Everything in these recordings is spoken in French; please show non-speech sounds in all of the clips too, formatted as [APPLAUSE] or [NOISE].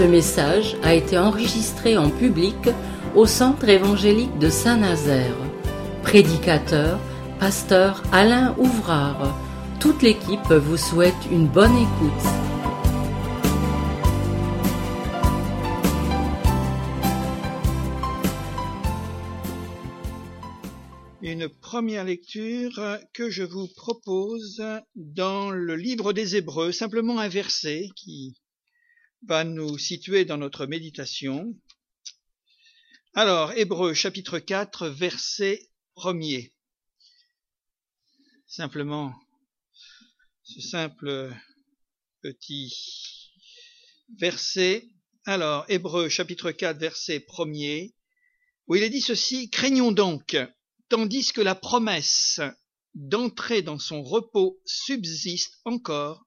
Ce message a été enregistré en public au Centre évangélique de Saint-Nazaire. Prédicateur, pasteur Alain Ouvrard. Toute l'équipe vous souhaite une bonne écoute. Une première lecture que je vous propose dans le livre des Hébreux, simplement un verset qui va nous situer dans notre méditation. Alors, Hébreux chapitre 4, verset 1 Simplement, ce simple petit verset. Alors, Hébreux chapitre 4, verset 1 où il est dit ceci, craignons donc, tandis que la promesse d'entrer dans son repos subsiste encore,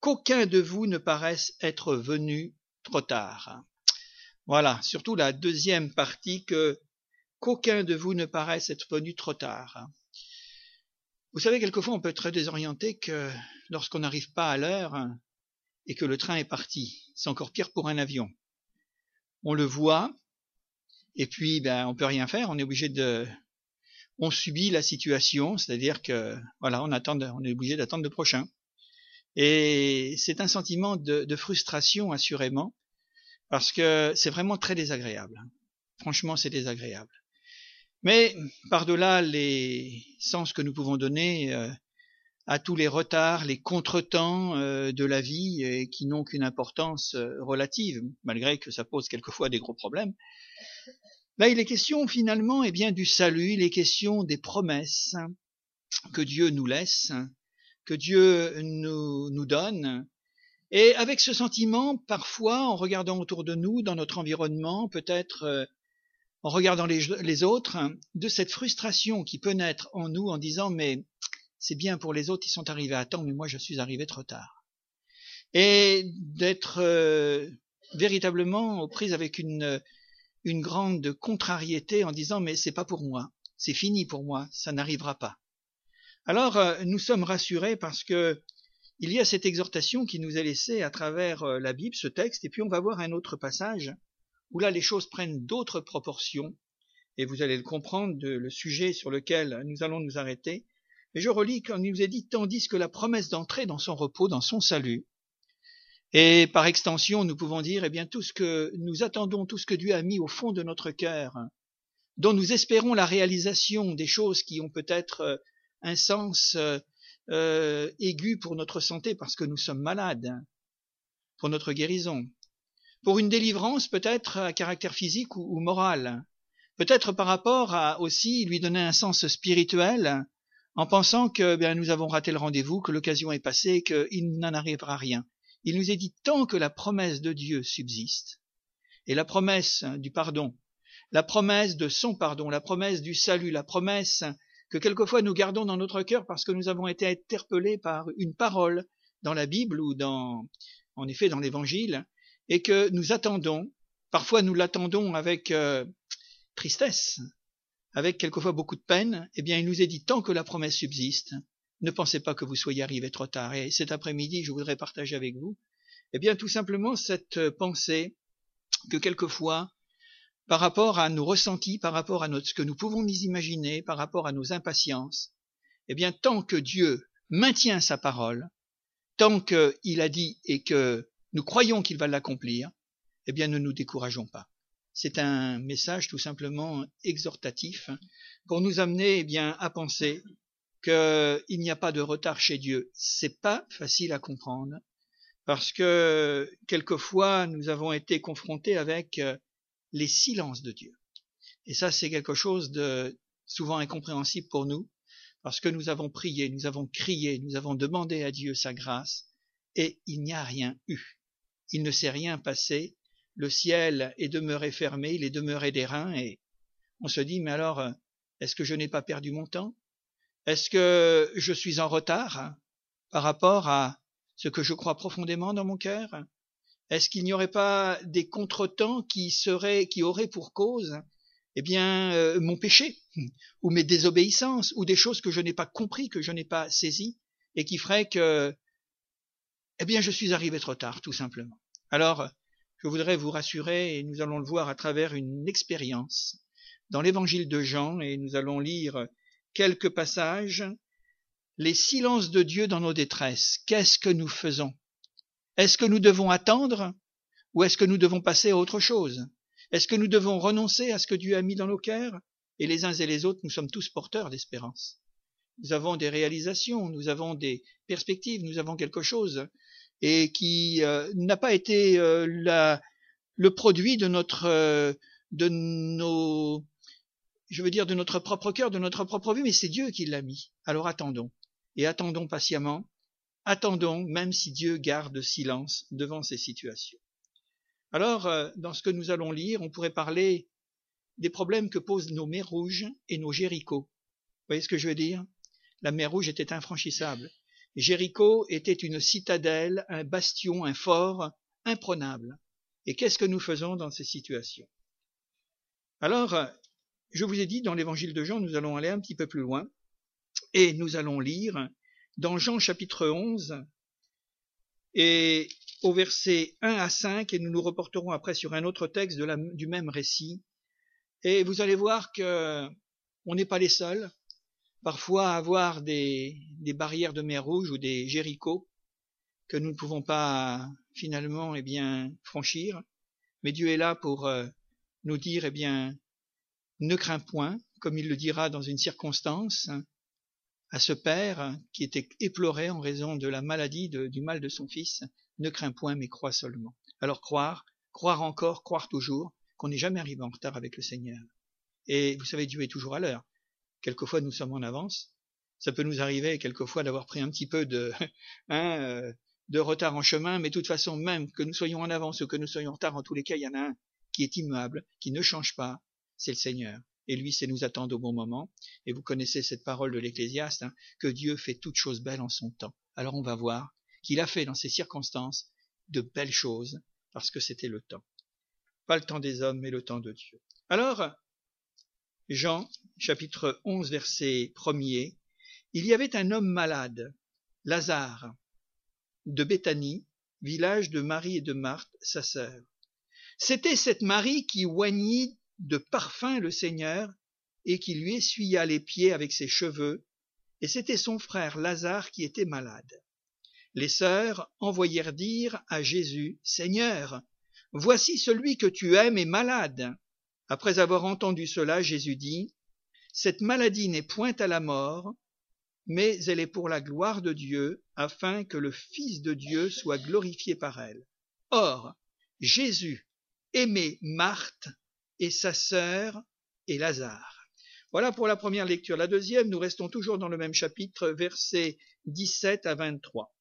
qu'aucun de vous ne paraisse être venu trop tard. Voilà, surtout la deuxième partie que qu'aucun de vous ne paraisse être venu trop tard. Vous savez, quelquefois on peut être très désorienté que lorsqu'on n'arrive pas à l'heure et que le train est parti. C'est encore pire pour un avion. On le voit et puis ben on peut rien faire, on est obligé de on subit la situation, c'est-à-dire que voilà, on attend on est obligé d'attendre le prochain. Et c'est un sentiment de, frustration, assurément, parce que c'est vraiment très désagréable. Franchement, c'est désagréable. Mais par-delà les sens que nous pouvons donner euh, à tous les retards, les contretemps euh, de la vie et qui n'ont qu'une importance euh, relative, malgré que ça pose quelquefois des gros problèmes, là il est question finalement eh bien du salut, il est question des promesses que Dieu nous laisse que Dieu nous, nous donne. Et avec ce sentiment, parfois, en regardant autour de nous, dans notre environnement, peut-être euh, en regardant les, autres, de cette frustration qui peut naître en nous en disant mais c'est bien pour les autres, ils sont arrivés à temps, mais moi je suis arrivé trop tard. Et d'être euh, véritablement aux prises avec une, une grande contrariété en disant mais c'est pas pour moi, c'est fini pour moi, ça n'arrivera pas. Alors euh, nous sommes rassurés parce que il y a cette exhortation qui nous est laissée à travers euh, la Bible, ce texte, et puis on va voir un autre passage où là les choses prennent d'autres proportions, et vous allez le comprendre de le sujet sur lequel nous allons nous arrêter. Mais je relis quand il nous est dit tandis que la promesse d'entrer dans son repos, dans son salut, et par extension, nous pouvons dire, eh bien, tout ce que nous attendons, tout ce que Dieu a mis au fond de notre cœur, dont nous espérons la réalisation des choses qui ont peut-être euh, un sens euh, euh, aigu pour notre santé parce que nous sommes malades, pour notre guérison, pour une délivrance peut-être à caractère physique ou, moral, peut-être par rapport à aussi lui donner un sens spirituel en pensant que bien, nous avons raté le rendez-vous, que l'occasion est passée, qu'il n'en arrivera rien. Il nous est dit tant que la promesse de Dieu subsiste, et la promesse du pardon, la promesse de son pardon, la promesse du salut, la promesse que quelquefois nous gardons dans notre cœur parce que nous avons été interpellés par une parole dans la Bible ou dans, en effet, dans l'Évangile, et que nous attendons, parfois nous l'attendons avec euh, tristesse, avec quelquefois beaucoup de peine, eh bien il nous est dit tant que la promesse subsiste, ne pensez pas que vous soyez arrivé trop tard. Et cet après-midi, je voudrais partager avec vous, eh bien tout simplement cette pensée que quelquefois par rapport à nos ressentis, par rapport à notre, ce que nous pouvons nous imaginer, par rapport à nos impatiences, eh bien, tant que Dieu maintient sa parole, tant qu'il a dit et que nous croyons qu'il va l'accomplir, eh bien, ne nous décourageons pas. C'est un message tout simplement exhortatif pour nous amener, eh bien, à penser qu'il n'y a pas de retard chez Dieu. C'est pas facile à comprendre parce que quelquefois nous avons été confrontés avec euh, les silences de Dieu. Et ça, c'est quelque chose de souvent incompréhensible pour nous, parce que nous avons prié, nous avons crié, nous avons demandé à Dieu sa grâce, et il n'y a rien eu. Il ne s'est rien passé, le ciel est demeuré fermé, il est demeuré d'airain, et on se dit, mais alors, est-ce que je n'ai pas perdu mon temps? Est-ce que je suis en retard par rapport à ce que je crois profondément dans mon cœur? Est-ce qu'il n'y aurait pas des contretemps qui seraient, qui auraient pour cause, eh bien, euh, mon péché, [LAUGHS] ou mes désobéissances, ou des choses que je n'ai pas compris, que je n'ai pas saisies, et qui feraient que, eh bien, je suis arrivé trop tard, tout simplement. Alors, je voudrais vous rassurer, et nous allons le voir à travers une expérience dans l'évangile de Jean, et nous allons lire quelques passages, les silences de Dieu dans nos détresses. Qu'est-ce que nous faisons? Est-ce que nous devons attendre ou est-ce que nous devons passer à autre chose? Est-ce que nous devons renoncer à ce que Dieu a mis dans nos cœurs? Et les uns et les autres, nous sommes tous porteurs d'espérance. Nous avons des réalisations, nous avons des perspectives, nous avons quelque chose et qui euh, n'a pas été euh, le produit de notre euh, de nos je veux dire de notre propre cœur, de notre propre vie, mais c'est Dieu qui l'a mis. Alors attendons et attendons patiemment, attendons même si Dieu garde silence devant ces situations. Alors, dans ce que nous allons lire, on pourrait parler des problèmes que posent nos mers rouges et nos Jéricho. Vous voyez ce que je veux dire? La mer rouge était infranchissable. Jéricho était une citadelle, un bastion, un fort imprenable. Et qu'est-ce que nous faisons dans ces situations? Alors, je vous ai dit, dans l'évangile de Jean, nous allons aller un petit peu plus loin, et nous allons lire dans Jean chapitre 11, et au verset 1 à 5, et nous nous reporterons après sur un autre texte du même récit, et vous allez voir que on n'est pas les seuls, parfois avoir des, des barrières de mer rouge ou des Jéricho que nous ne pouvons pas finalement eh bien franchir, mais Dieu est là pour euh, nous dire eh bien ne crains point, comme il le dira dans une circonstance à ce père qui était éploré en raison de la maladie du mal de son fils, ne crains point mais crois seulement. Alors croire, croire encore, croire toujours qu'on n'est jamais arrivé en retard avec le Seigneur. Et vous savez, Dieu est toujours à l'heure. Quelquefois, nous sommes en avance. Ça peut nous arriver quelquefois d'avoir pris un petit peu de, [LAUGHS] hein, euh, de retard en chemin, mais de toute façon, même que nous soyons en avance ou que nous soyons en retard, en tous les cas, il y en a un qui est immuable, qui ne change pas, c'est le Seigneur. Et lui, c'est nous attendre au bon moment. Et vous connaissez cette parole de l'Ecclésiaste, hein, que Dieu fait toutes choses belles en son temps. Alors on va voir qu'il a fait dans ces circonstances de belles choses, parce que c'était le temps. Pas le temps des hommes, mais le temps de Dieu. Alors, Jean, chapitre 11, verset 1er, il y avait un homme malade, Lazare, de Béthanie, village de Marie et de Marthe, sa sœur. C'était cette Marie qui oignit de parfum le Seigneur et qui lui essuya les pieds avec ses cheveux, et c'était son frère Lazare qui était malade. Les sœurs envoyèrent dire à Jésus, Seigneur, voici celui que tu aimes est malade. Après avoir entendu cela, Jésus dit, Cette maladie n'est point à la mort, mais elle est pour la gloire de Dieu, afin que le Fils de Dieu soit glorifié par elle. Or, Jésus aimait Marthe et sa sœur et Lazare. Voilà pour la première lecture. La deuxième, nous restons toujours dans le même chapitre, versets 17 à 23.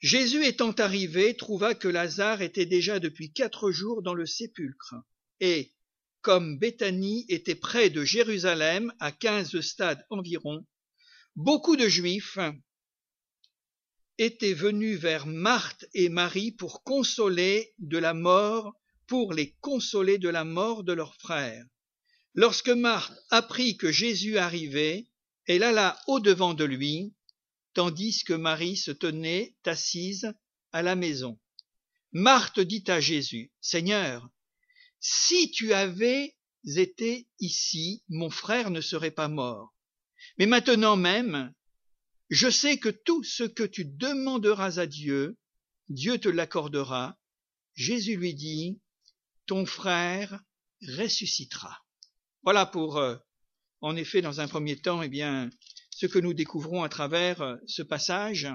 Jésus étant arrivé, trouva que Lazare était déjà depuis quatre jours dans le sépulcre, et, comme Béthanie était près de Jérusalem, à quinze stades environ, beaucoup de Juifs étaient venus vers Marthe et Marie pour consoler de la mort, pour les consoler de la mort de leur frère. Lorsque Marthe apprit que Jésus arrivait, elle alla au-devant de lui, tandis que Marie se tenait assise à la maison. Marthe dit à Jésus, Seigneur, si tu avais été ici, mon frère ne serait pas mort. Mais maintenant même, je sais que tout ce que tu demanderas à Dieu, Dieu te l'accordera. Jésus lui dit, ton frère ressuscitera. Voilà pour, euh, en effet, dans un premier temps, eh bien, ce que nous découvrons à travers euh, ce passage.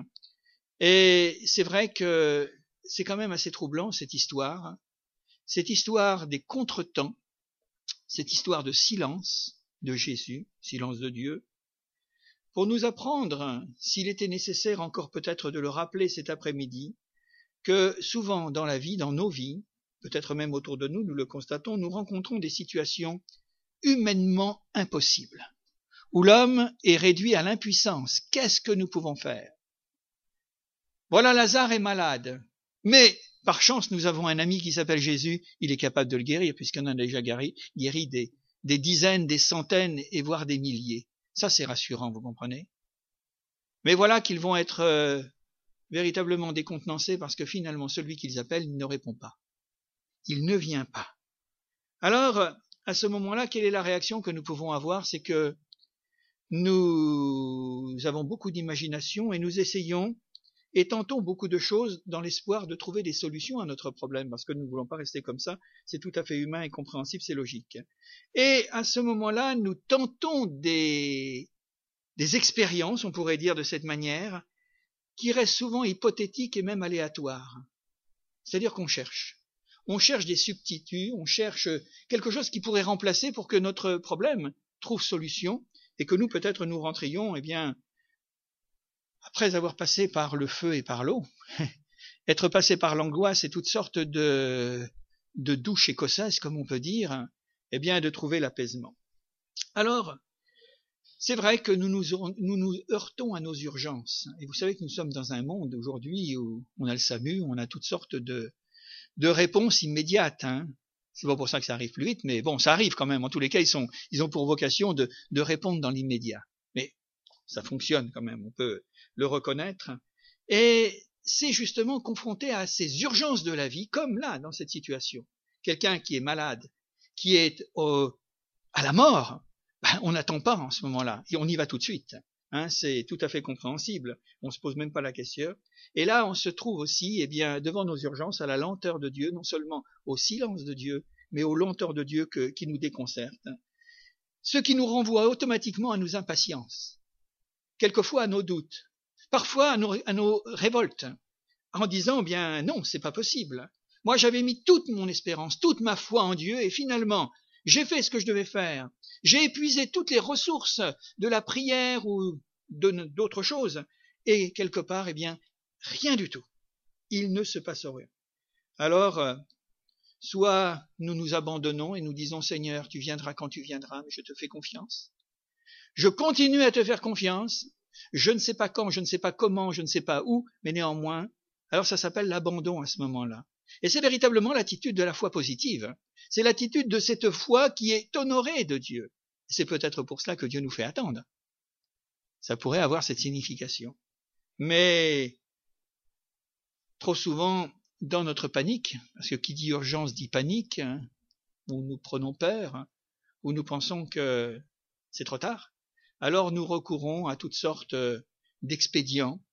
Et c'est vrai que c'est quand même assez troublant cette histoire, cette histoire des contretemps, cette histoire de silence de Jésus, silence de Dieu, pour nous apprendre, s'il était nécessaire encore peut-être de le rappeler cet après-midi, que souvent dans la vie, dans nos vies, peut-être même autour de nous, nous le constatons, nous rencontrons des situations humainement impossibles où l'homme est réduit à l'impuissance. Qu'est-ce que nous pouvons faire? Voilà, Lazare est malade. Mais, par chance, nous avons un ami qui s'appelle Jésus, il est capable de le guérir, puisqu'on en a déjà guéri, des dizaines, des centaines, et voire des milliers. Ça, c'est rassurant, vous comprenez? Mais voilà qu'ils vont être euh, véritablement décontenancés parce que finalement celui qu'ils appellent ne répond pas. Il ne vient pas. Alors, à ce moment-là, quelle est la réaction que nous pouvons avoir? C'est que nous avons beaucoup d'imagination et nous essayons et tentons beaucoup de choses dans l'espoir de trouver des solutions à notre problème, parce que nous ne voulons pas rester comme ça, c'est tout à fait humain et compréhensible, c'est logique. Et à ce moment-là, nous tentons des, expériences, on pourrait dire de cette manière, qui restent souvent hypothétiques et même aléatoires. C'est-à-dire qu'on cherche. On cherche des substituts, on cherche quelque chose qui pourrait remplacer pour que notre problème trouve solution et que nous peut-être nous rentrions, eh bien, après avoir passé par le feu et par l'eau, [LAUGHS] être passé par l'angoisse et toutes sortes de, douches écossaises, comme on peut dire, eh bien, de trouver l'apaisement. Alors, c'est vrai que nous nous, heurtons à nos urgences. Et vous savez que nous sommes dans un monde aujourd'hui où on a le SAMU, on a toutes sortes de, de réponses immédiates. Hein. C'est pas pour ça que ça arrive plus vite, mais bon, ça arrive quand même. En tous les cas, ils, sont, ils ont pour vocation de, de répondre dans l'immédiat. Mais ça fonctionne quand même, on peut le reconnaître. Et c'est justement confronté à ces urgences de la vie, comme là, dans cette situation. Quelqu'un qui est malade, qui est à la mort, ben, on n'attend pas en ce moment-là, on y va tout de suite. Hein, c'est tout à fait compréhensible. On se pose même pas la question. Et là, on se trouve aussi, eh bien, devant nos urgences, à la lenteur de Dieu, non seulement au silence de Dieu, mais aux lenteurs de Dieu qui nous déconcerte. Ce qui nous renvoie automatiquement à nos impatiences, quelquefois à nos doutes, parfois à nos, à nos révoltes, en disant, eh bien, non, c'est pas possible. Moi, j'avais mis toute mon espérance, toute ma foi en Dieu, et finalement, j'ai fait ce que je devais faire. J'ai épuisé toutes les ressources de la prière ou d'autres choses. Et quelque part, eh bien, rien du tout. Il ne se passe rien. Alors, euh, soit nous nous abandonnons et nous disons Seigneur, tu viendras quand tu viendras, mais je te fais confiance. Je continue à te faire confiance. Je ne sais pas quand, je ne sais pas comment, je ne sais pas où, mais néanmoins, alors ça s'appelle l'abandon à ce moment-là. Et c'est véritablement l'attitude de la foi positive. C'est l'attitude de cette foi qui est honorée de Dieu. C'est peut-être pour cela que Dieu nous fait attendre. Ça pourrait avoir cette signification. Mais trop souvent, dans notre panique, parce que qui dit urgence dit panique, hein, où nous prenons peur, hein, où nous pensons que c'est trop tard, alors nous recourons à toutes sortes euh, d'expédients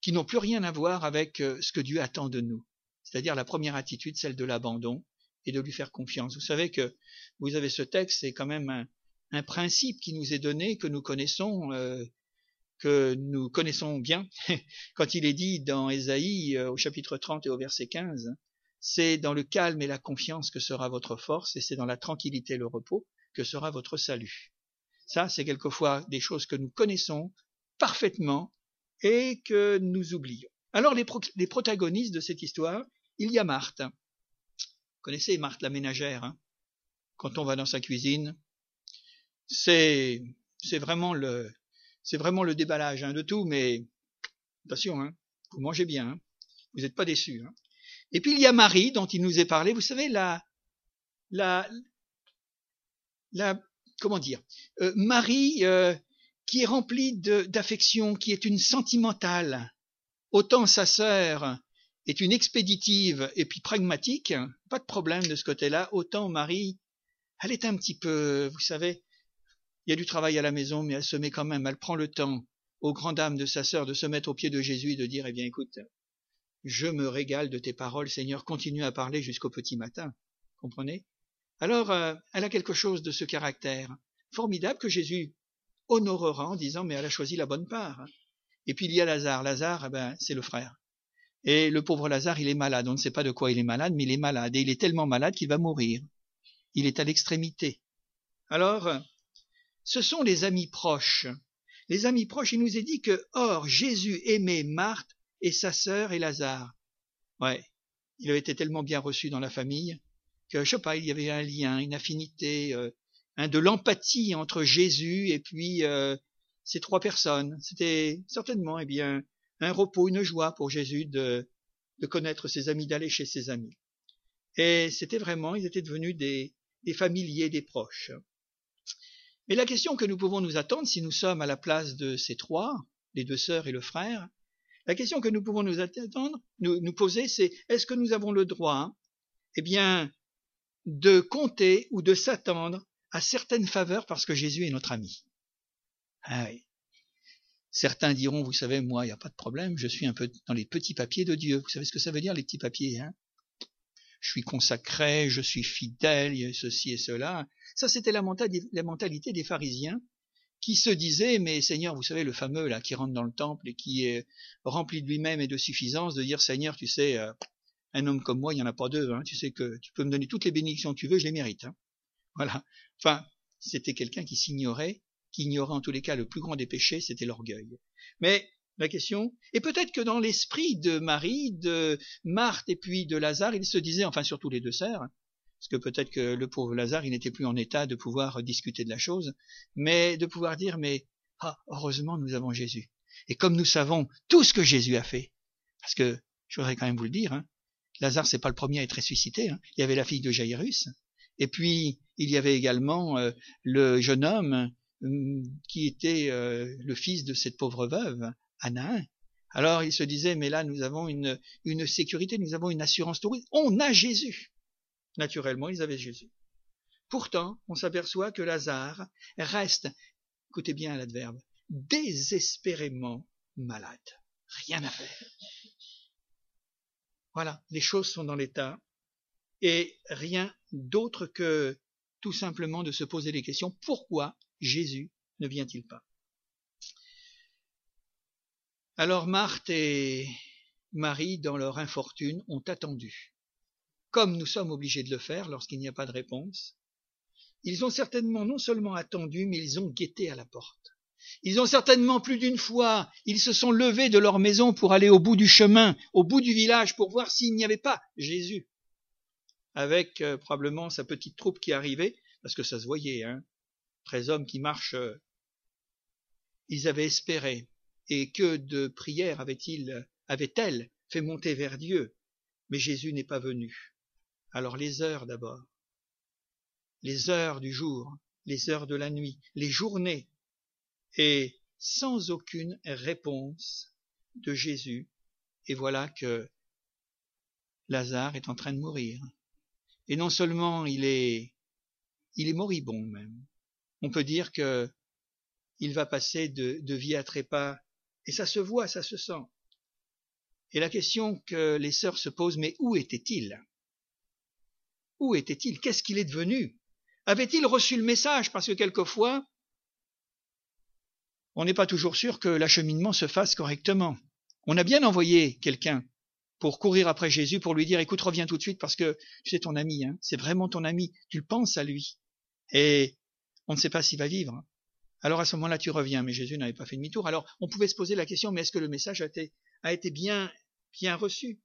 qui n'ont plus rien à voir avec euh, ce que Dieu attend de nous. C'est-à-dire la première attitude, celle de l'abandon, et de lui faire confiance. Vous savez que vous avez ce texte, c'est quand même un, principe qui nous est donné, que nous connaissons, euh, que nous connaissons bien. [LAUGHS] Quand il est dit dans Ésaïe euh, au chapitre 30 et au verset 15, c'est dans le calme et la confiance que sera votre force, et c'est dans la tranquillité et le repos que sera votre salut. Ça, c'est quelquefois des choses que nous connaissons parfaitement et que nous oublions. Alors les protagonistes de cette histoire, il y a Marthe connaissez Marthe la ménagère, hein? Quand on va dans sa cuisine, c'est c'est vraiment le c'est vraiment le déballage hein, de tout, mais attention, hein, vous mangez bien, hein, vous n'êtes pas déçus. Hein. Et puis il y a Marie dont il nous est parlé, vous savez la la la comment dire euh, Marie euh, qui est remplie d'affection, qui est une sentimentale, autant sa sœur est une expéditive et puis pragmatique, pas de problème de ce côté-là, autant Marie, elle est un petit peu, vous savez, il y a du travail à la maison, mais elle se met quand même, elle prend le temps, aux grandes dames de sa sœur, de se mettre au pied de Jésus et de dire, eh bien écoute, je me régale de tes paroles, Seigneur, continue à parler jusqu'au petit matin. Comprenez? Alors, euh, elle a quelque chose de ce caractère formidable que Jésus honorera en disant, mais elle a choisi la bonne part. Et puis il y a Lazare. Lazare, eh ben, c'est le frère. Et le pauvre Lazare, il est malade. On ne sait pas de quoi il est malade, mais il est malade. Et il est tellement malade qu'il va mourir. Il est à l'extrémité. Alors, ce sont les amis proches. Les amis proches, il nous est dit que, or, Jésus aimait Marthe et sa sœur et Lazare. Ouais. Il avait été tellement bien reçu dans la famille que, je sais pas, il y avait un lien, une affinité, euh, de l'empathie entre Jésus et puis euh, ces trois personnes. C'était certainement, eh bien, un repos, une joie pour Jésus de, connaître ses amis, d'aller chez ses amis. Et c'était vraiment, ils étaient devenus des, familiers, des proches. Mais la question que nous pouvons nous attendre si nous sommes à la place de ces trois, les deux sœurs et le frère, La question que nous pouvons nous attendre, nous, poser, c'est est-ce que nous avons le droit, eh bien, de compter ou de s'attendre à certaines faveurs parce que Jésus est notre ami? Ah. Certains diront, vous savez, moi, il n'y a pas de problème, je suis un peu dans les petits papiers de Dieu. Vous savez ce que ça veut dire, les petits papiers, hein? Je suis consacré, je suis fidèle, ceci et cela. Ça, c'était la, mentalité des pharisiens qui se disaient, mais Seigneur, vous savez, le fameux là qui rentre dans le temple et qui est rempli de lui-même et de suffisance, de dire, Seigneur, tu sais, euh, un homme comme moi, il n'y en a pas deux, hein, tu sais que tu peux me donner toutes les bénédictions que tu veux, je les mérite. Hein. Voilà. Enfin, c'était quelqu'un qui s'ignorait, qui ignorait en tous les cas le plus grand des péchés, c'était l'orgueil. Mais la question, et peut-être que dans l'esprit de Marie, de Marthe et puis de Lazare, il se disait, enfin surtout les deux sœurs, parce que peut-être que le pauvre Lazare, il n'était plus en état de pouvoir discuter de la chose, mais de pouvoir dire, mais ah, heureusement nous avons Jésus. Et comme nous savons tout ce que Jésus a fait, parce que je voudrais quand même vous le dire, hein, Lazare c'est pas le premier à être ressuscité. Hein. Il y avait la fille de Jairus, et puis il y avait également euh, le jeune homme qui était euh, le fils de cette pauvre veuve, Anna. Alors il se disait, mais là nous avons une, sécurité, nous avons une assurance touristique. On a Jésus. Naturellement, ils avaient Jésus. Pourtant, on s'aperçoit que Lazare reste, écoutez bien l'adverbe, désespérément malade. Rien à faire. Voilà, les choses sont dans l'état et rien d'autre que tout simplement de se poser les questions pourquoi Jésus ne vient-il pas? Alors Marthe et Marie, dans leur infortune, ont attendu, comme nous sommes obligés de le faire lorsqu'il n'y a pas de réponse. Ils ont certainement non seulement attendu, mais ils ont guetté à la porte. Ils ont certainement plus d'une fois, ils se sont levés de leur maison pour aller au bout du chemin, au bout du village, pour voir s'il n'y avait pas Jésus, avec euh, probablement sa petite troupe qui arrivait, parce que ça se voyait, hein, treize hommes qui marchent. Euh, ils avaient espéré, et que de prières avait-il, avait-elle fait monter vers Dieu, mais Jésus n'est pas venu. Alors les heures d'abord, les heures du jour, les heures de la nuit, les journées et sans aucune réponse de Jésus. Et voilà que Lazare est en train de mourir. Et non seulement il est, il est moribond même. On peut dire que il va passer de, vie à trépas, et ça se voit, ça se sent. Et la question que les sœurs se posent, mais où était-il? Où était-il? Qu'est-ce qu'il est devenu? Avait-il reçu le message? Parce que quelquefois, on n'est pas toujours sûr que l'acheminement se fasse correctement. On a bien envoyé quelqu'un pour courir après Jésus, pour lui dire, écoute, reviens tout de suite parce que c'est ton ami, hein, c'est vraiment ton ami, tu le penses à lui. Et on ne sait pas s'il va vivre. Alors à ce moment-là, tu reviens, mais Jésus n'avait pas fait demi-tour. Alors on pouvait se poser la question, mais est-ce que le message a été, bien, bien reçu?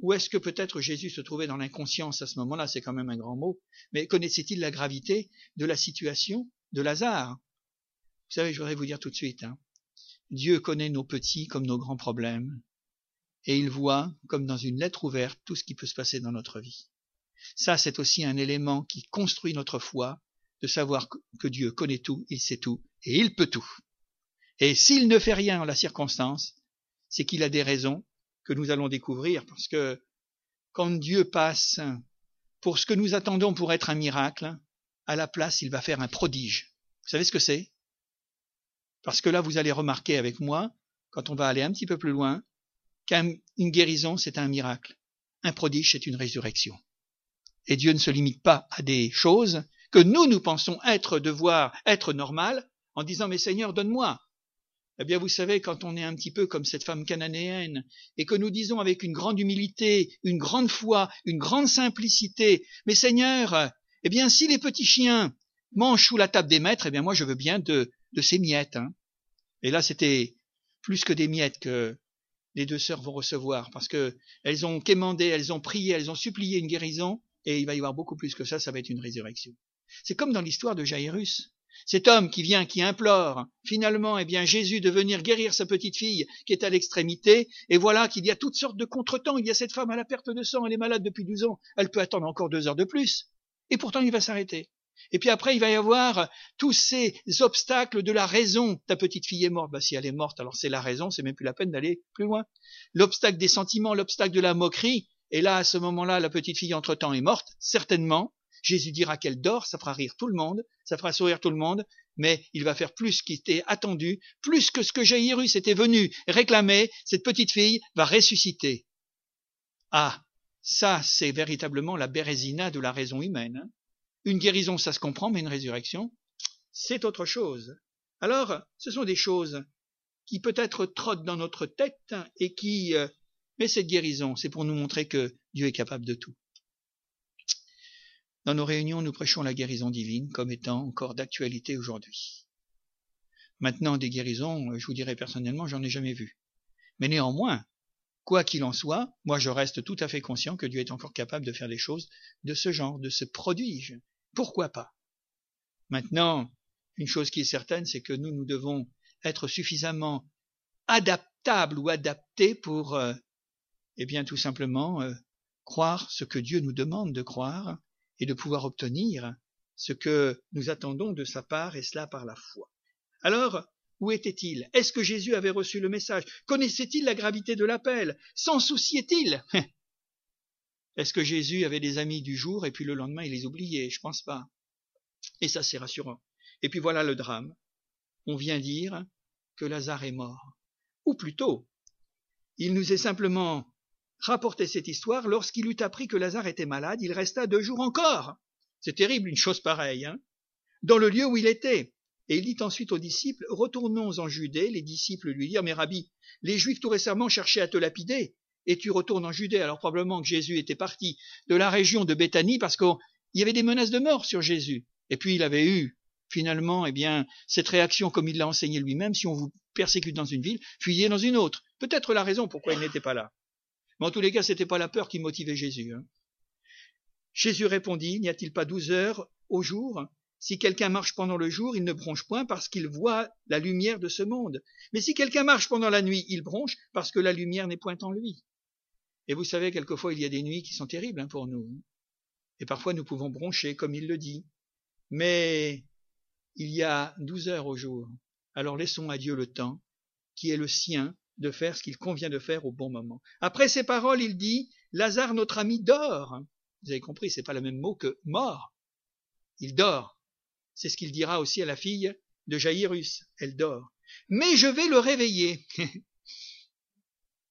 Ou est-ce que peut-être Jésus se trouvait dans l'inconscience à ce moment-là? C'est quand même un grand mot. Mais connaissait-il la gravité de la situation de Lazare? Vous savez, je voudrais vous dire tout de suite, hein, Dieu connaît nos petits comme nos grands problèmes, et il voit, comme dans une lettre ouverte, tout ce qui peut se passer dans notre vie. Ça, c'est aussi un élément qui construit notre foi, de savoir que Dieu connaît tout, il sait tout, et il peut tout. Et s'il ne fait rien en la circonstance, c'est qu'il a des raisons que nous allons découvrir, parce que quand Dieu passe pour ce que nous attendons pour être un miracle, à la place, il va faire un prodige. Vous savez ce que c'est? Parce que là, vous allez remarquer avec moi, quand on va aller un petit peu plus loin, qu'une guérison, c'est un miracle. Un prodige, c'est une résurrection. Et Dieu ne se limite pas à des choses que nous, nous pensons être, devoir être normales, en disant, mais Seigneur, donne-moi. Eh bien, vous savez, quand on est un petit peu comme cette femme cananéenne, et que nous disons avec une grande humilité, une grande foi, une grande simplicité, mais Seigneur, eh bien, si les petits chiens mangent sous la table des maîtres, eh bien, moi, je veux bien de, de ces miettes. Hein. Et là, c'était plus que des miettes que les deux sœurs vont recevoir, parce que elles ont quémandé, elles ont prié, elles ont supplié une guérison, et il va y avoir beaucoup plus que ça, ça va être une résurrection. C'est comme dans l'histoire de Jairus. Cet homme qui vient, qui implore, finalement, eh bien, Jésus de venir guérir sa petite fille qui est à l'extrémité, et voilà qu'il y a toutes sortes de contretemps. Il y a cette femme à la perte de sang, elle est malade depuis douze ans, elle peut attendre encore deux heures de plus, et pourtant il va s'arrêter. Et puis après, il va y avoir tous ces obstacles de la raison. Ta petite fille est morte. Bah, si elle est morte, alors c'est la raison, c'est même plus la peine d'aller plus loin. L'obstacle des sentiments, l'obstacle de la moquerie. Et là, à ce moment-là, la petite fille entre-temps est morte, certainement. Jésus dira qu'elle dort, ça fera rire tout le monde, ça fera sourire tout le monde, mais il va faire plus qu'il était attendu, plus que ce que Jairus était venu réclamer, cette petite fille va ressusciter. Ah, ça, c'est véritablement la bérésina de la raison humaine. Hein. Une guérison, ça se comprend, mais une résurrection, c'est autre chose. Alors, ce sont des choses qui peut-être trottent dans notre tête et qui... Euh, mais cette guérison, c'est pour nous montrer que Dieu est capable de tout. Dans nos réunions, nous prêchons la guérison divine comme étant encore d'actualité aujourd'hui. Maintenant, des guérisons, je vous dirais personnellement, j'en ai jamais vu. Mais néanmoins, quoi qu'il en soit, moi je reste tout à fait conscient que Dieu est encore capable de faire des choses de ce genre, de ce prodige. Pourquoi pas? Maintenant, une chose qui est certaine, c'est que nous, nous devons être suffisamment adaptables ou adaptés pour, euh, eh bien, tout simplement, euh, croire ce que Dieu nous demande de croire et de pouvoir obtenir ce que nous attendons de sa part, et cela par la foi. Alors, où était-il? Est-ce que Jésus avait reçu le message? Connaissait-il la gravité de l'appel? S'en souciait-il? [LAUGHS] Est-ce que Jésus avait des amis du jour et puis le lendemain il les oubliait? Je pense pas. Et ça c'est rassurant. Et puis voilà le drame. On vient dire que Lazare est mort. Ou plutôt, il nous est simplement rapporté cette histoire lorsqu'il eut appris que Lazare était malade, il resta deux jours encore. C'est terrible une chose pareille, hein Dans le lieu où il était. Et il dit ensuite aux disciples, retournons en Judée. Les disciples lui dirent, mais Rabbi, les Juifs tout récemment cherchaient à te lapider et tu retournes en Judée. Alors probablement que Jésus était parti de la région de Béthanie parce qu'il y avait des menaces de mort sur Jésus. Et puis il avait eu finalement, eh bien, cette réaction comme il l'a enseigné lui-même, si on vous persécute dans une ville, fuyez dans une autre. Peut-être la raison pourquoi il n'était pas là. Mais en tous les cas, c'était pas la peur qui motivait Jésus. Hein. Jésus répondit, n'y a-t-il pas douze heures au jour? Si quelqu'un marche pendant le jour, il ne bronche point parce qu'il voit la lumière de ce monde. Mais si quelqu'un marche pendant la nuit, il bronche parce que la lumière n'est point en lui. Et vous savez, quelquefois, il y a des nuits qui sont terribles hein, pour nous. Hein. Et parfois, nous pouvons broncher, comme il le dit. Mais il y a douze heures au jour. Alors laissons à Dieu le temps, qui est le sien, de faire ce qu'il convient de faire au bon moment. Après ces paroles, il dit, Lazare, notre ami, dort. Vous avez compris, c'est pas le même mot que mort. Il dort. C'est ce qu'il dira aussi à la fille de Jairus. Elle dort. Mais je vais le réveiller. [LAUGHS] il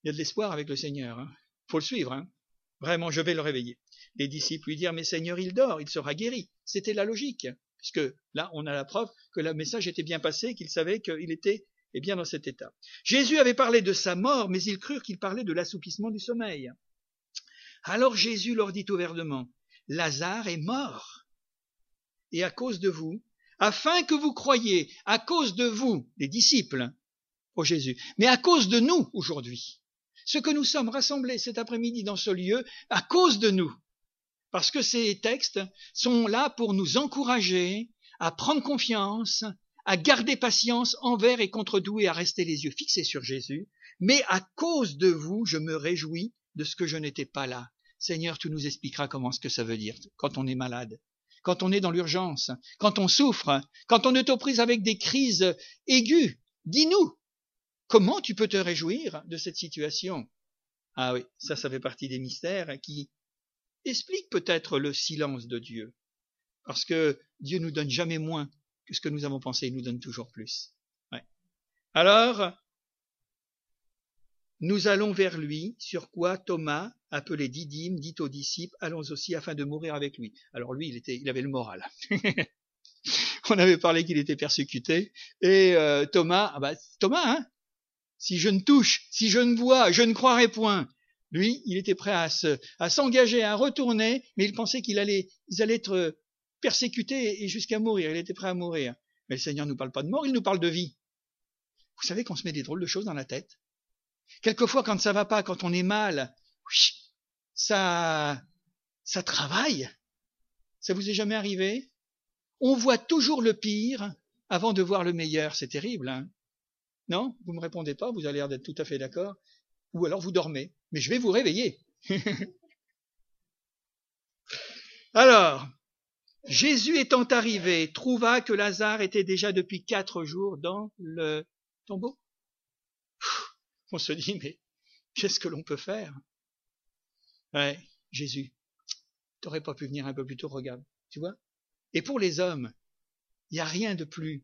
y a de l'espoir avec le Seigneur. Hein faut le suivre. Hein. Vraiment, je vais le réveiller. Les disciples lui dirent, mais Seigneur, il dort, il sera guéri. C'était la logique, puisque là, on a la preuve que le message était bien passé, qu'il savait qu'il était eh bien dans cet état. Jésus avait parlé de sa mort, mais ils crurent qu'il parlait de l'assoupissement du sommeil. Alors Jésus leur dit ouvertement, Lazare est mort. Et à cause de vous, afin que vous croyiez, à cause de vous, les disciples, au Jésus, mais à cause de nous aujourd'hui, ce que nous sommes rassemblés cet après-midi dans ce lieu à cause de nous. Parce que ces textes sont là pour nous encourager à prendre confiance, à garder patience envers et contre tout et à rester les yeux fixés sur Jésus. Mais à cause de vous, je me réjouis de ce que je n'étais pas là. Seigneur, tu nous expliqueras comment ce que ça veut dire quand on est malade, quand on est dans l'urgence, quand on souffre, quand on est aux prises avec des crises aiguës. Dis-nous, Comment tu peux te réjouir de cette situation? Ah oui, ça, ça fait partie des mystères qui expliquent peut-être le silence de Dieu. Parce que Dieu nous donne jamais moins que ce que nous avons pensé, il nous donne toujours plus. Alors, nous allons vers lui, sur quoi Thomas, appelé Didyme, dit aux disciples, allons aussi afin de mourir avec lui. Alors lui, il, était, il avait le moral. [LAUGHS] On avait parlé qu'il était persécuté. Et euh, Thomas, ah bah, Thomas, hein, si je ne touche, si je ne vois, je ne croirai point. Lui, il était prêt à se, à s'engager, à retourner, mais il pensait qu'il allait, ils allaient être persécutés et jusqu'à mourir. Il était prêt à mourir. Mais le Seigneur ne nous parle pas de mort, il nous parle de vie. Vous savez qu'on se met des drôles de choses dans la tête. Quelquefois, quand ça va pas, quand on est mal, ça, ça travaille. Ça vous est jamais arrivé? On voit toujours le pire avant de voir le meilleur. C'est terrible, hein? Non, vous me répondez pas, vous avez l'air d'être tout à fait d'accord. Ou alors vous dormez. Mais je vais vous réveiller. [LAUGHS] alors, Jésus étant arrivé, trouva que Lazare était déjà depuis quatre jours dans le tombeau. On se dit, mais qu'est-ce que l'on peut faire? Ouais, Jésus, t'aurais pas pu venir un peu plus tôt, regarde, tu vois? Et pour les hommes, il n'y a rien de plus,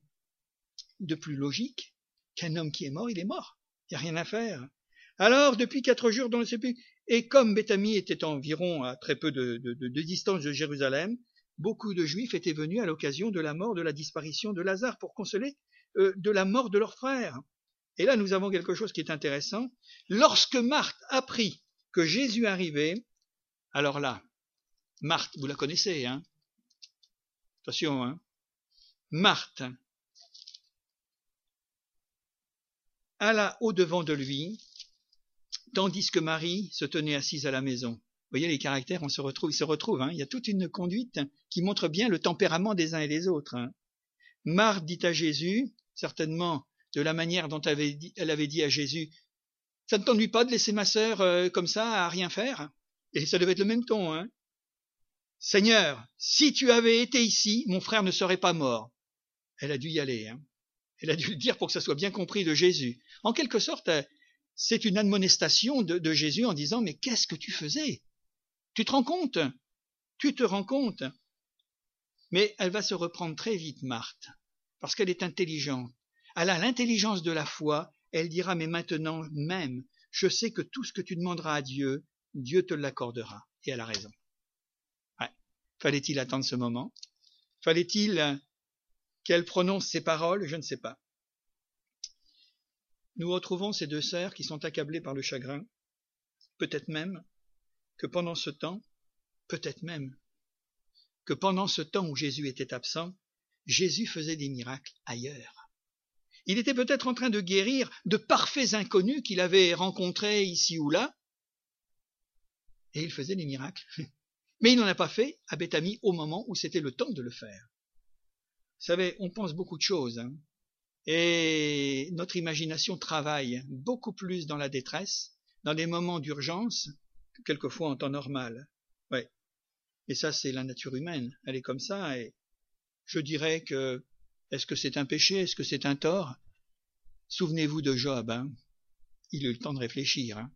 de plus logique qu'un homme qui est mort, il est mort. Il n'y a rien à faire. Alors, depuis quatre jours dans le sépulcre, et comme Béthanie était environ à très peu de, de, distance de Jérusalem, beaucoup de Juifs étaient venus à l'occasion de la mort, de la disparition de Lazare, pour consoler euh, de la mort de leur frère. Et là, nous avons quelque chose qui est intéressant. Lorsque Marthe apprit que Jésus arrivait, alors là, Marthe, vous la connaissez, hein? Attention, hein Marthe alla au-devant de lui, tandis que Marie se tenait assise à la maison. Voyez les caractères, on se retrouve, ils se retrouvent. Hein. il y a toute une conduite qui montre bien le tempérament des uns et des autres. Hein. Marthe dit à Jésus, certainement de la manière dont elle avait dit, elle avait dit à Jésus, ça ne t'ennuie pas de laisser ma sœur euh, comme ça à rien faire? Et ça devait être le même ton. Hein. Seigneur, si tu avais été ici, mon frère ne serait pas mort. Elle a dû y aller. Hein. Elle a dû le dire pour que ça soit bien compris de Jésus. En quelque sorte, euh, c'est une admonestation de, Jésus en disant Mais qu'est-ce que tu faisais? Tu te rends compte? Tu te rends compte? Mais elle va se reprendre très vite, Marthe, parce qu'elle est intelligente. Elle a l'intelligence de la foi. Elle dira Mais maintenant même, je sais que tout ce que tu demanderas à Dieu, Dieu te l'accordera. Et elle a raison. Fallait-il attendre ce moment? Fallait-il qu'elle prononce ces paroles? Je ne sais pas nous retrouvons ces deux sœurs qui sont accablées par le chagrin, peut-être même que pendant ce temps, peut-être même que pendant ce temps où Jésus était absent, Jésus faisait des miracles ailleurs. Il était peut-être en train de guérir de parfaits inconnus qu'il avait rencontrés ici ou là, et il faisait des miracles. [LAUGHS] Mais il n'en a pas fait à Béthanie au moment où c'était le temps de le faire. Vous savez, on pense beaucoup de choses. Hein. Et notre imagination travaille beaucoup plus dans la détresse, dans des moments d'urgence, quelquefois en temps normal. Ouais. Et ça, c'est la nature humaine. Elle est comme ça. Et je dirais que, est-ce que c'est un péché? Est-ce que c'est un tort? Souvenez-vous de Job, hein. Il a eu le temps de réfléchir, hein.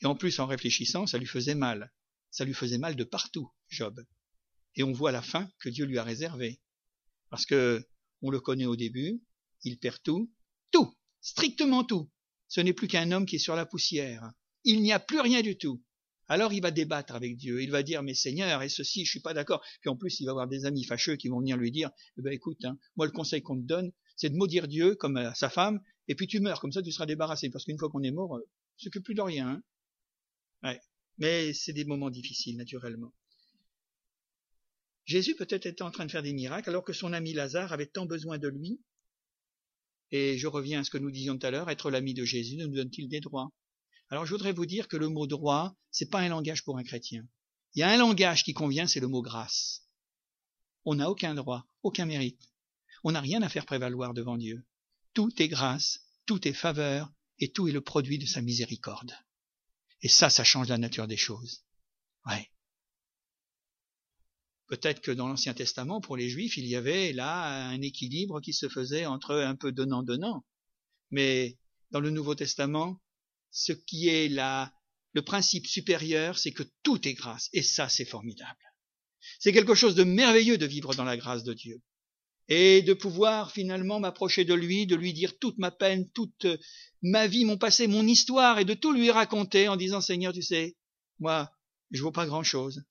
Et en plus, en réfléchissant, ça lui faisait mal. Ça lui faisait mal de partout, Job. Et on voit la fin que Dieu lui a réservée. Parce que, on le connaît au début, il perd tout, tout, strictement tout. Ce n'est plus qu'un homme qui est sur la poussière. Il n'y a plus rien du tout. Alors il va débattre avec Dieu. Il va dire, mais Seigneur, et ceci, je suis pas d'accord. Puis en plus, il va avoir des amis fâcheux qui vont venir lui dire, eh ben écoute, hein, moi le conseil qu'on te donne, c'est de maudire Dieu comme à sa femme, et puis tu meurs, comme ça tu seras débarrassé, parce qu'une fois qu'on est mort, on s'occupe plus de rien. Hein. Mais c'est des moments difficiles, naturellement. Jésus peut-être était en train de faire des miracles, alors que son ami Lazare avait tant besoin de lui, et je reviens à ce que nous disions tout à l'heure, être l'ami de Jésus nous donne-t-il des droits? Alors je voudrais vous dire que le mot droit, c'est pas un langage pour un chrétien. Il y a un langage qui convient, c'est le mot grâce. On n'a aucun droit, aucun mérite. On n'a rien à faire prévaloir devant Dieu. Tout est grâce, tout est faveur, et tout est le produit de sa miséricorde. Et ça, ça change la nature des choses. Ouais. Peut-être que dans l'Ancien Testament, pour les Juifs, il y avait là un équilibre qui se faisait entre un peu donnant-donnant. Mais dans le Nouveau Testament, ce qui est là, le principe supérieur, c'est que tout est grâce. Et ça, c'est formidable. C'est quelque chose de merveilleux de vivre dans la grâce de Dieu. Et de pouvoir finalement m'approcher de lui, de lui dire toute ma peine, toute ma vie, mon passé, mon histoire, et de tout lui raconter en disant Seigneur, tu sais, moi, je vaux pas grand chose.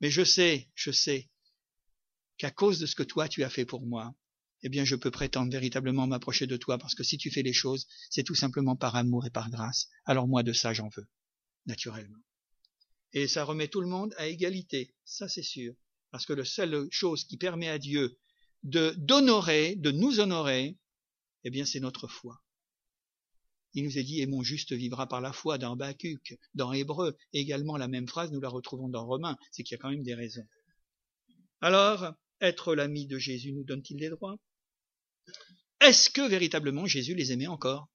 Mais je sais, je sais qu'à cause de ce que toi tu as fait pour moi, eh bien je peux prétendre véritablement m'approcher de toi parce que si tu fais les choses, c'est tout simplement par amour et par grâce. Alors moi de ça j'en veux, naturellement. Et ça remet tout le monde à égalité, ça c'est sûr. Parce que la seule chose qui permet à Dieu de d'honorer, de nous honorer, eh bien c'est notre foi. Il nous est dit, et mon juste vivra par la foi dans Bacuc, dans Hébreu, également la même phrase, nous la retrouvons dans Romains, c'est qu'il y a quand même des raisons. Alors, être l'ami de Jésus nous donne-t-il des droits? Est-ce que véritablement Jésus les aimait encore?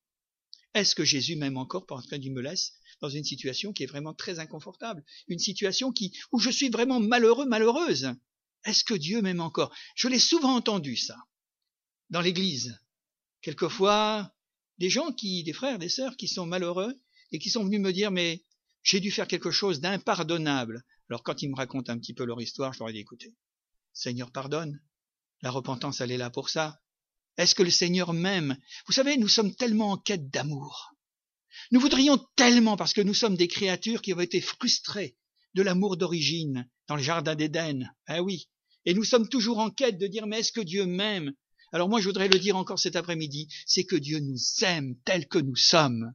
Est-ce que Jésus m'aime encore parce qu'il me laisse dans une situation qui est vraiment très inconfortable, une situation qui où je suis vraiment malheureux, malheureuse? Est-ce que Dieu m'aime encore? Je l'ai souvent entendu ça dans l'Église. Quelquefois, des gens qui, des frères, des sœurs qui sont malheureux et qui sont venus me dire mais j'ai dû faire quelque chose d'impardonnable. Alors quand ils me racontent un petit peu leur histoire, je leur ai dit écoutez, Seigneur pardonne. La repentance, elle est là pour ça. Est-ce que le Seigneur m'aime? Vous savez, nous sommes tellement en quête d'amour. Nous voudrions tellement, parce que nous sommes des créatures qui ont été frustrées de l'amour d'origine dans le jardin d'Éden. Ah oui. Et nous sommes toujours en quête de dire, mais est-ce que Dieu m'aime? Alors moi, je voudrais le dire encore cet après-midi, c'est que Dieu nous aime tels que nous sommes.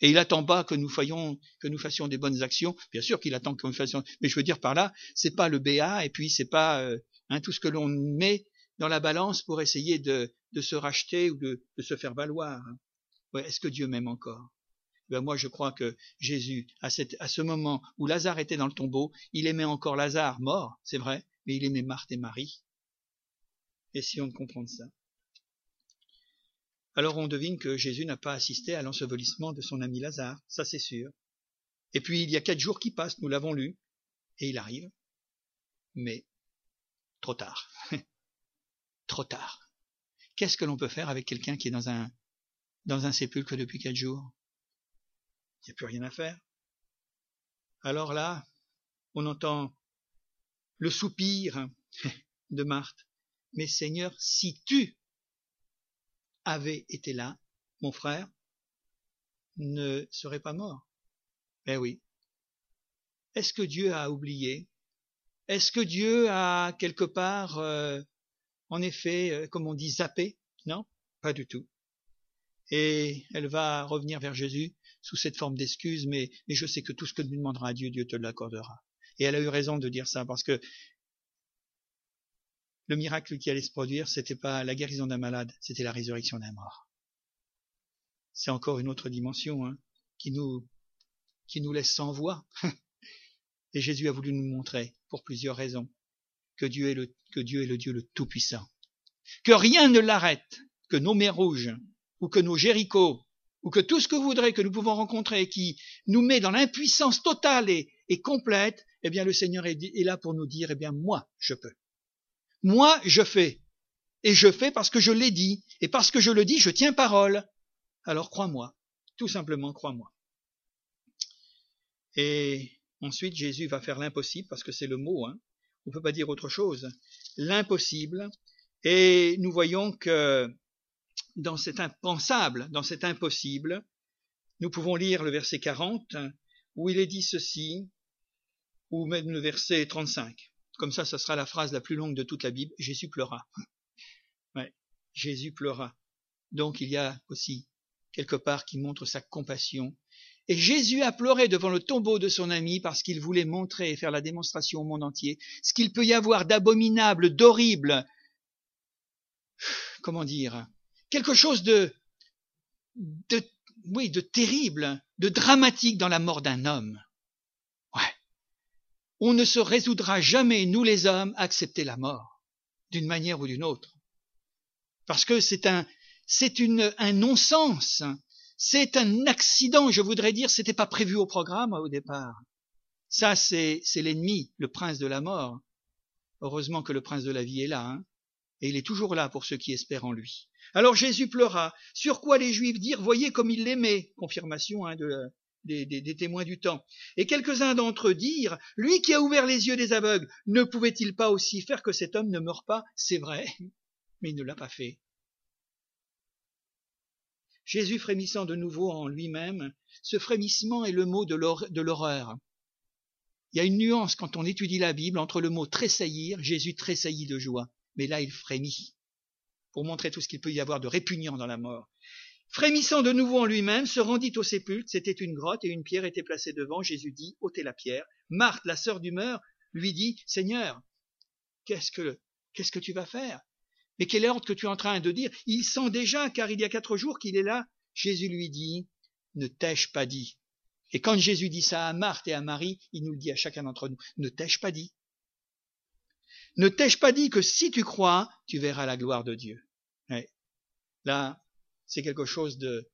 Et il attend pas que nous fassions, que nous fassions des bonnes actions. Bien sûr qu'il attend que nous fassions, mais je veux dire par là, c'est pas le BA et puis c'est pas euh, hein, tout ce que l'on met dans la balance pour essayer de, de se racheter ou de, se faire valoir. Ouais, Est-ce que Dieu m'aime encore? Ben Moi, je crois que Jésus, à, ce moment où Lazare était dans le tombeau, il aimait encore Lazare, mort, c'est vrai, mais il aimait Marthe et Marie. Essayons de comprendre ça. Alors on devine que Jésus n'a pas assisté à l'ensevelissement de son ami Lazare, ça c'est sûr. Et puis il y a quatre jours qui passent, nous l'avons lu, et il arrive, mais trop tard. [LAUGHS] trop tard. Qu'est-ce que l'on peut faire avec quelqu'un qui est dans un, dans un sépulcre depuis quatre jours? Il n'y a plus rien à faire. Alors là, on entend le soupir [LAUGHS] de Marthe. Mais Seigneur, si tu avait été là, mon frère ne serait pas mort. Eh oui. Est-ce que Dieu a oublié? Est-ce que Dieu a quelque part, euh, en effet, euh, comme on dit, zappé Non, pas du tout. Et elle va revenir vers Jésus sous cette forme d'excuse, mais, mais je sais que tout ce que tu demanderas à Dieu, Dieu te l'accordera. Et elle a eu raison de dire ça, parce que le miracle qui allait se produire, c'était pas la guérison d'un malade, c'était la résurrection d'un mort. C'est encore une autre dimension hein, qui nous qui nous laisse sans voix. [LAUGHS] Et Jésus a voulu nous montrer, pour plusieurs raisons, que Dieu est le, que Dieu est le Dieu le Tout-Puissant. Que rien ne l'arrête, que nos mers rouges, ou que nos Jéricho, ou que tout ce que vous voudrez que nous pouvons rencontrer qui nous met dans l'impuissance totale et, et, complète, eh bien le Seigneur est, est là pour nous dire, eh bien moi, je peux. Moi, je fais. Et je fais parce que je l'ai dit. Et parce que je le dis, je tiens parole. Alors crois-moi. Tout simplement, crois-moi. Et ensuite, Jésus va faire l'impossible, parce que c'est le mot, hein. On ne peut pas dire autre chose. L'impossible. Et nous voyons que dans cet impensable, dans cet impossible, nous pouvons lire le verset 40, où il est dit ceci, ou même le verset 35. Comme ça, ça sera la phrase la plus longue de toute la Bible. Jésus pleura. [LAUGHS] Ouais, Jésus pleura. Donc il y a aussi quelque part qui montre sa compassion. Et Jésus a pleuré devant le tombeau de son ami parce qu'il voulait montrer et faire la démonstration au monde entier ce qu'il peut y avoir d'abominable, d'horrible, comment dire, quelque chose de, de, oui, de terrible, de dramatique dans la mort d'un homme on ne se résoudra jamais, nous les hommes, à accepter la mort, d'une manière ou d'une autre. Parce que c'est un, c'est une, un non-sens. C'est un accident, je voudrais dire, c'était pas prévu au programme au départ. Ça, c'est, l'ennemi, le prince de la mort. Heureusement que le prince de la vie est là, hein, et il est toujours là pour ceux qui espèrent en lui. Alors Jésus pleura, sur quoi les Juifs dirent, voyez comme il l'aimait, confirmation hein, de, des, témoins du temps. Et quelques-uns d'entre eux dirent, lui qui a ouvert les yeux des aveugles, ne pouvait-il pas aussi faire que cet homme ne meure pas? C'est vrai, [LAUGHS] mais il ne l'a pas fait. Jésus frémissant de nouveau en lui-même, ce frémissement est le mot de l'horreur. Il y a une nuance quand on étudie la Bible entre le mot tressaillir, Jésus tressaillit de joie, mais là il frémit, pour montrer tout ce qu'il peut y avoir de répugnant dans la mort. Frémissant de nouveau en lui-même, se rendit au sépulcre, c'était une grotte et une pierre était placée devant. Jésus dit, ôtez la pierre. Marthe, la sœur d'humeur, lui dit, Seigneur, qu'est-ce que, qu'est-ce que tu vas faire? Mais quelle ordre que tu es en train de dire? Il sent déjà, car il y a quatre jours qu'il est là. Jésus lui dit, ne t'ai-je pas dit? Et quand Jésus dit ça à Marthe et à Marie, il nous le dit à chacun d'entre nous, ne t'ai-je pas dit? Ne t'ai-je pas dit que si tu crois, tu verras la gloire de Dieu? Là, c'est quelque chose de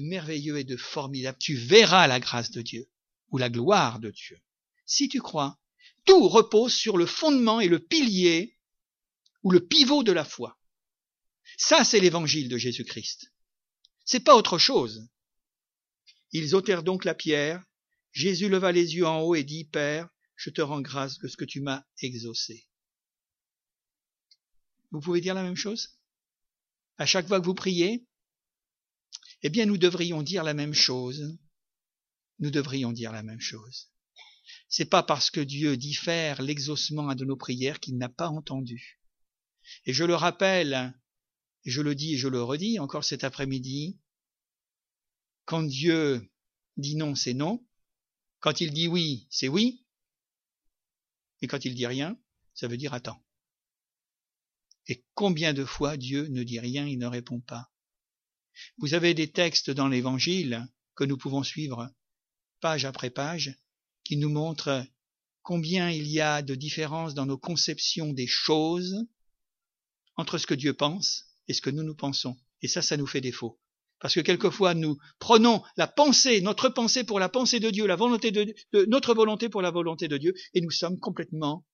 merveilleux et de formidable. Tu verras la grâce de Dieu ou la gloire de Dieu. Si tu crois, tout repose sur le fondement et le pilier ou le pivot de la foi. Ça, c'est l'évangile de Jésus-Christ. C'est pas autre chose. Ils ôtèrent donc la pierre. Jésus leva les yeux en haut et dit, Père, je te rends grâce de ce que tu m'as exaucé. Vous pouvez dire la même chose? À chaque fois que vous priez Eh bien, nous devrions dire la même chose. Nous devrions dire la même chose. C'est pas parce que Dieu diffère l'exaucement de nos prières qu'il n'a pas entendu. Et je le rappelle, je le dis et je le redis encore cet après-midi, quand Dieu dit non, c'est non. Quand il dit oui, c'est oui. Et quand il dit rien, ça veut dire attends. Et combien de fois Dieu ne dit rien, il ne répond pas. Vous avez des textes dans l'Évangile que nous pouvons suivre page après page qui nous montrent combien il y a de différences dans nos conceptions des choses entre ce que Dieu pense et ce que nous nous pensons. Et ça, ça nous fait défaut. Parce que quelquefois, nous prenons la pensée, notre pensée pour la pensée de Dieu, la volonté de, notre volonté pour la volonté de Dieu, et nous sommes complètement,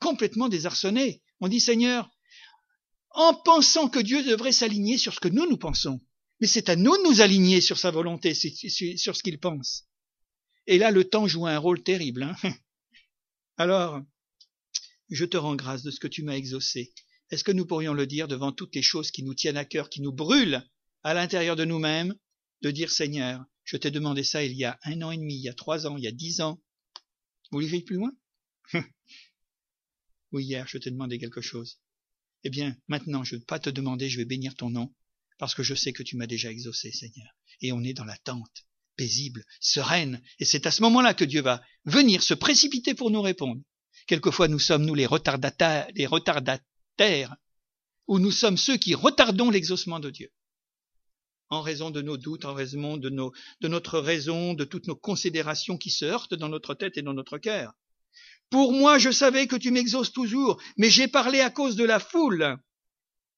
complètement désarçonnés. On dit, Seigneur, en pensant que Dieu devrait s'aligner sur ce que nous nous pensons. Mais c'est à nous de nous aligner sur sa volonté, sur ce qu'il pense. Et là, le temps joue un rôle terrible. Hein [LAUGHS] Alors, je te rends grâce de ce que tu m'as exaucé. Est-ce que nous pourrions le dire devant toutes les choses qui nous tiennent à cœur, qui nous brûlent à l'intérieur de nous-mêmes, de dire Seigneur, je t'ai demandé ça il y a un an et demi, il y a trois ans, il y a dix ans. Vous voulez plus loin? [LAUGHS] Oui, hier, je t'ai demandé quelque chose. Eh bien, maintenant, je ne vais pas te demander, je vais bénir ton nom, parce que je sais que tu m'as déjà exaucé, Seigneur. Et on est dans l'attente, paisible, sereine, et c'est à ce moment-là que Dieu va venir se précipiter pour nous répondre. Quelquefois, nous sommes, nous, les retardataires, les retardataires, ou nous sommes ceux qui retardons l'exaucement de Dieu en raison de nos doutes, en raison de, de notre raison, de toutes nos considérations qui se heurtent dans notre tête et dans notre cœur. Pour moi, je savais que tu m'exauces toujours, mais j'ai parlé à cause de la foule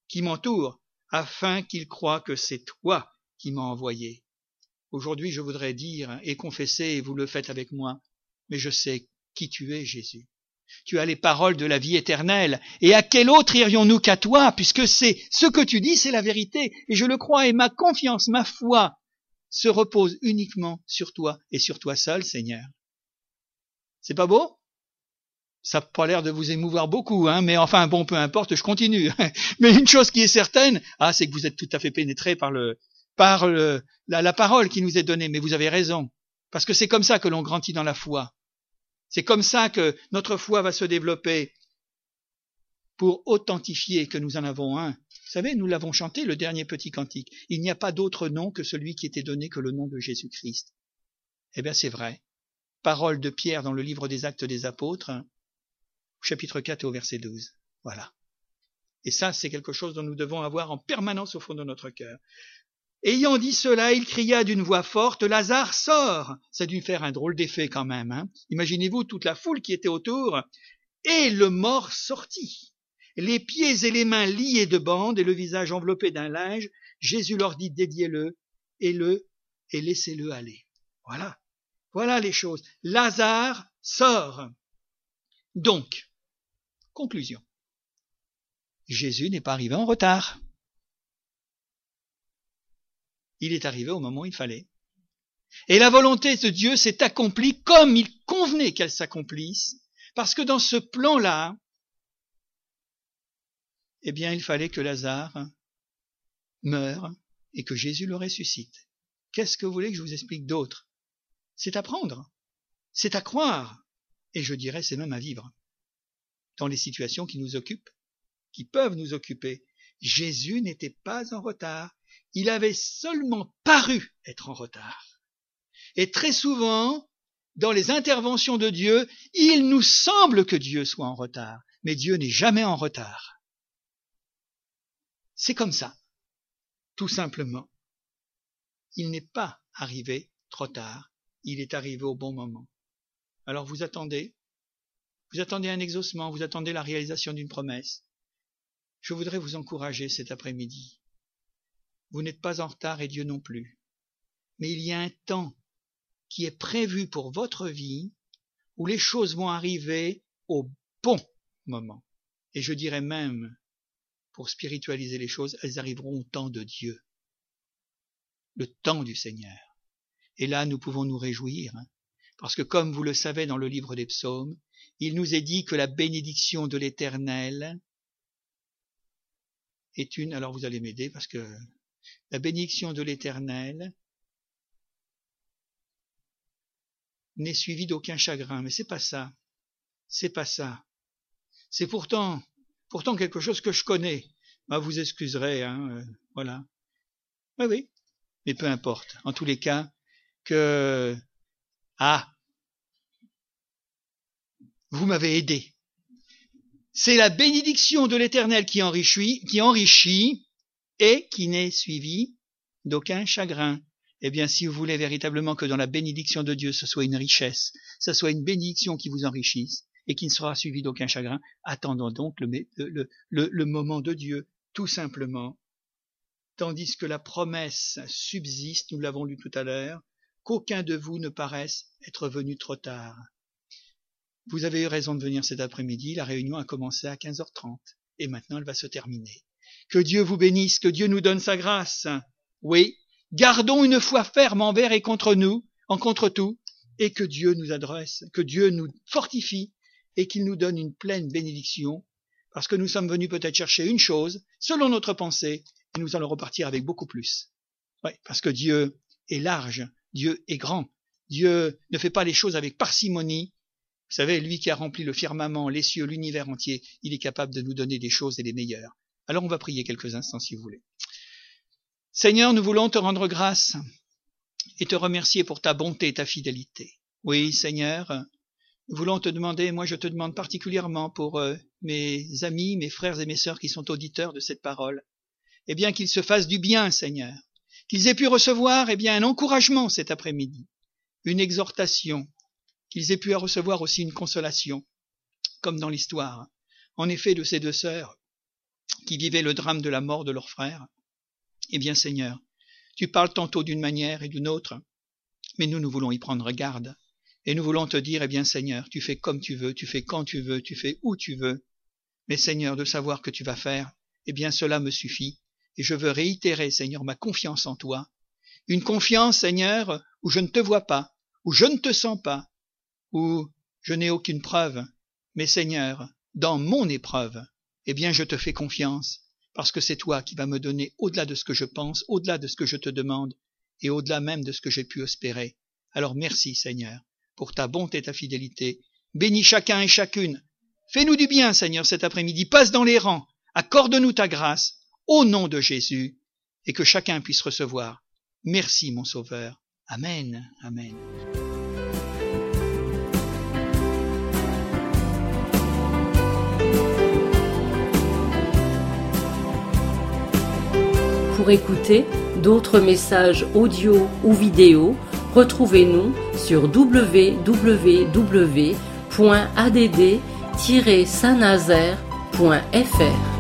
qui m'entoure, afin qu'ils croient que c'est toi qui m'as envoyé. Aujourd'hui, je voudrais dire et confesser, et vous le faites avec moi, mais je sais qui tu es, Jésus. Tu as les paroles de la vie éternelle. Et à quel autre irions-nous qu'à toi, puisque c'est ce que tu dis, c'est la vérité. Et je le crois, et ma confiance, ma foi se repose uniquement sur toi et sur toi seul, Seigneur. C'est pas beau? Ça n'a pas l'air de vous émouvoir beaucoup, hein, mais enfin bon, peu importe, je continue. [LAUGHS] mais une chose qui est certaine, ah, c'est que vous êtes tout à fait pénétré par le, par le, la, la parole qui nous est donnée. Mais vous avez raison, parce que c'est comme ça que l'on grandit dans la foi. C'est comme ça que notre foi va se développer pour authentifier que nous en avons un. Vous savez, nous l'avons chanté, le dernier petit cantique. Il n'y a pas d'autre nom que celui qui était donné que le nom de Jésus-Christ. Eh bien, c'est vrai. Parole de Pierre dans le livre des Actes des Apôtres, chapitre 4 au verset 12. Voilà. Et ça, c'est quelque chose dont nous devons avoir en permanence au fond de notre cœur. Ayant dit cela, il cria d'une voix forte, Lazare, sort Ça a dû faire un drôle d'effet quand même. Hein Imaginez-vous toute la foule qui était autour. Et le mort sortit, les pieds et les mains liés de bandes et le visage enveloppé d'un linge. Jésus leur dit, dédiez-le, et le, et laissez-le aller. Voilà. Voilà les choses. Lazare sort. Donc, conclusion. Jésus n'est pas arrivé en retard. Il est arrivé au moment où il fallait. Et la volonté de Dieu s'est accomplie comme il convenait qu'elle s'accomplisse, parce que dans ce plan-là, eh bien, il fallait que Lazare meure et que Jésus le ressuscite. Qu'est-ce que vous voulez que je vous explique d'autre? C'est à prendre, c'est à croire, et je dirais c'est même à vivre. Dans les situations qui nous occupent, qui peuvent nous occuper, Jésus n'était pas en retard il avait seulement paru être en retard. Et très souvent, dans les interventions de Dieu, il nous semble que Dieu soit en retard, mais Dieu n'est jamais en retard. C'est comme ça, tout simplement. Il n'est pas arrivé trop tard, il est arrivé au bon moment. Alors vous attendez, vous attendez un exaucement, vous attendez la réalisation d'une promesse. Je voudrais vous encourager cet après-midi vous n'êtes pas en retard et Dieu non plus. Mais il y a un temps qui est prévu pour votre vie où les choses vont arriver au bon moment. Et je dirais même, pour spiritualiser les choses, elles arriveront au temps de Dieu, le temps du Seigneur. Et là, nous pouvons nous réjouir, hein, parce que comme vous le savez dans le livre des psaumes, il nous est dit que la bénédiction de l'Éternel est une, alors vous allez m'aider parce que la bénédiction de l'Éternel n'est suivie d'aucun chagrin, mais c'est pas ça. C'est pas ça. C'est pourtant, pourtant quelque chose que je connais. Bah, vous excuserez, hein, euh, voilà. Oui, oui. Mais peu importe. En tous les cas, que, ah, vous m'avez aidé. C'est la bénédiction de l'Éternel qui enrichit, qui enrichit et qui n'est suivie d'aucun chagrin. Eh bien, si vous voulez véritablement que dans la bénédiction de Dieu, ce soit une richesse, ce soit une bénédiction qui vous enrichisse et qui ne sera suivie d'aucun chagrin, attendons donc le, le moment de Dieu, tout simplement. Tandis que la promesse subsiste, nous l'avons lu tout à l'heure, qu'aucun de vous ne paraisse être venu trop tard. Vous avez eu raison de venir cet après-midi, la réunion a commencé à 15h30 et maintenant elle va se terminer. Que Dieu vous bénisse, que Dieu nous donne sa grâce. Oui, gardons une foi ferme envers et contre nous, en contre tout, et que Dieu nous adresse, que Dieu nous fortifie et qu'il nous donne une pleine bénédiction, parce que nous sommes venus peut-être chercher une chose, selon notre pensée, et nous allons repartir avec beaucoup plus. Oui, parce que Dieu est large, Dieu est grand, Dieu ne fait pas les choses avec parcimonie, vous savez, lui qui a rempli le firmament, les cieux, l'univers entier, il est capable de nous donner des choses et les meilleures. Alors on va prier quelques instants si vous voulez. Seigneur, nous voulons te rendre grâce et te remercier pour ta bonté et ta fidélité. Oui, Seigneur, nous voulons te demander, moi je te demande particulièrement pour euh, mes amis, mes frères et mes sœurs qui sont auditeurs de cette parole, eh bien qu'ils se fassent du bien, Seigneur, qu'ils aient pu recevoir, eh bien, un encouragement cet après-midi, une exhortation, qu'ils aient pu recevoir aussi une consolation, comme dans l'histoire, en effet, de ces deux sœurs qui vivaient le drame de la mort de leur frère. Eh bien, Seigneur, tu parles tantôt d'une manière et d'une autre, mais nous, nous voulons y prendre garde, et nous voulons te dire, eh bien, Seigneur, tu fais comme tu veux, tu fais quand tu veux, tu fais où tu veux, mais Seigneur, de savoir que tu vas faire, eh bien, cela me suffit, et je veux réitérer, Seigneur, ma confiance en toi, une confiance, Seigneur, où je ne te vois pas, où je ne te sens pas, où je n'ai aucune preuve, mais Seigneur, dans mon épreuve, eh bien je te fais confiance, parce que c'est toi qui vas me donner au-delà de ce que je pense, au-delà de ce que je te demande, et au-delà même de ce que j'ai pu espérer. Alors merci Seigneur, pour ta bonté et ta fidélité. Bénis chacun et chacune. Fais-nous du bien, Seigneur, cet après-midi. Passe dans les rangs. Accorde-nous ta grâce, au nom de Jésus, et que chacun puisse recevoir. Merci, mon Sauveur. Amen. Amen. Pour écouter d'autres messages audio ou vidéo, retrouvez-nous sur www.add-saint-nazaire.fr.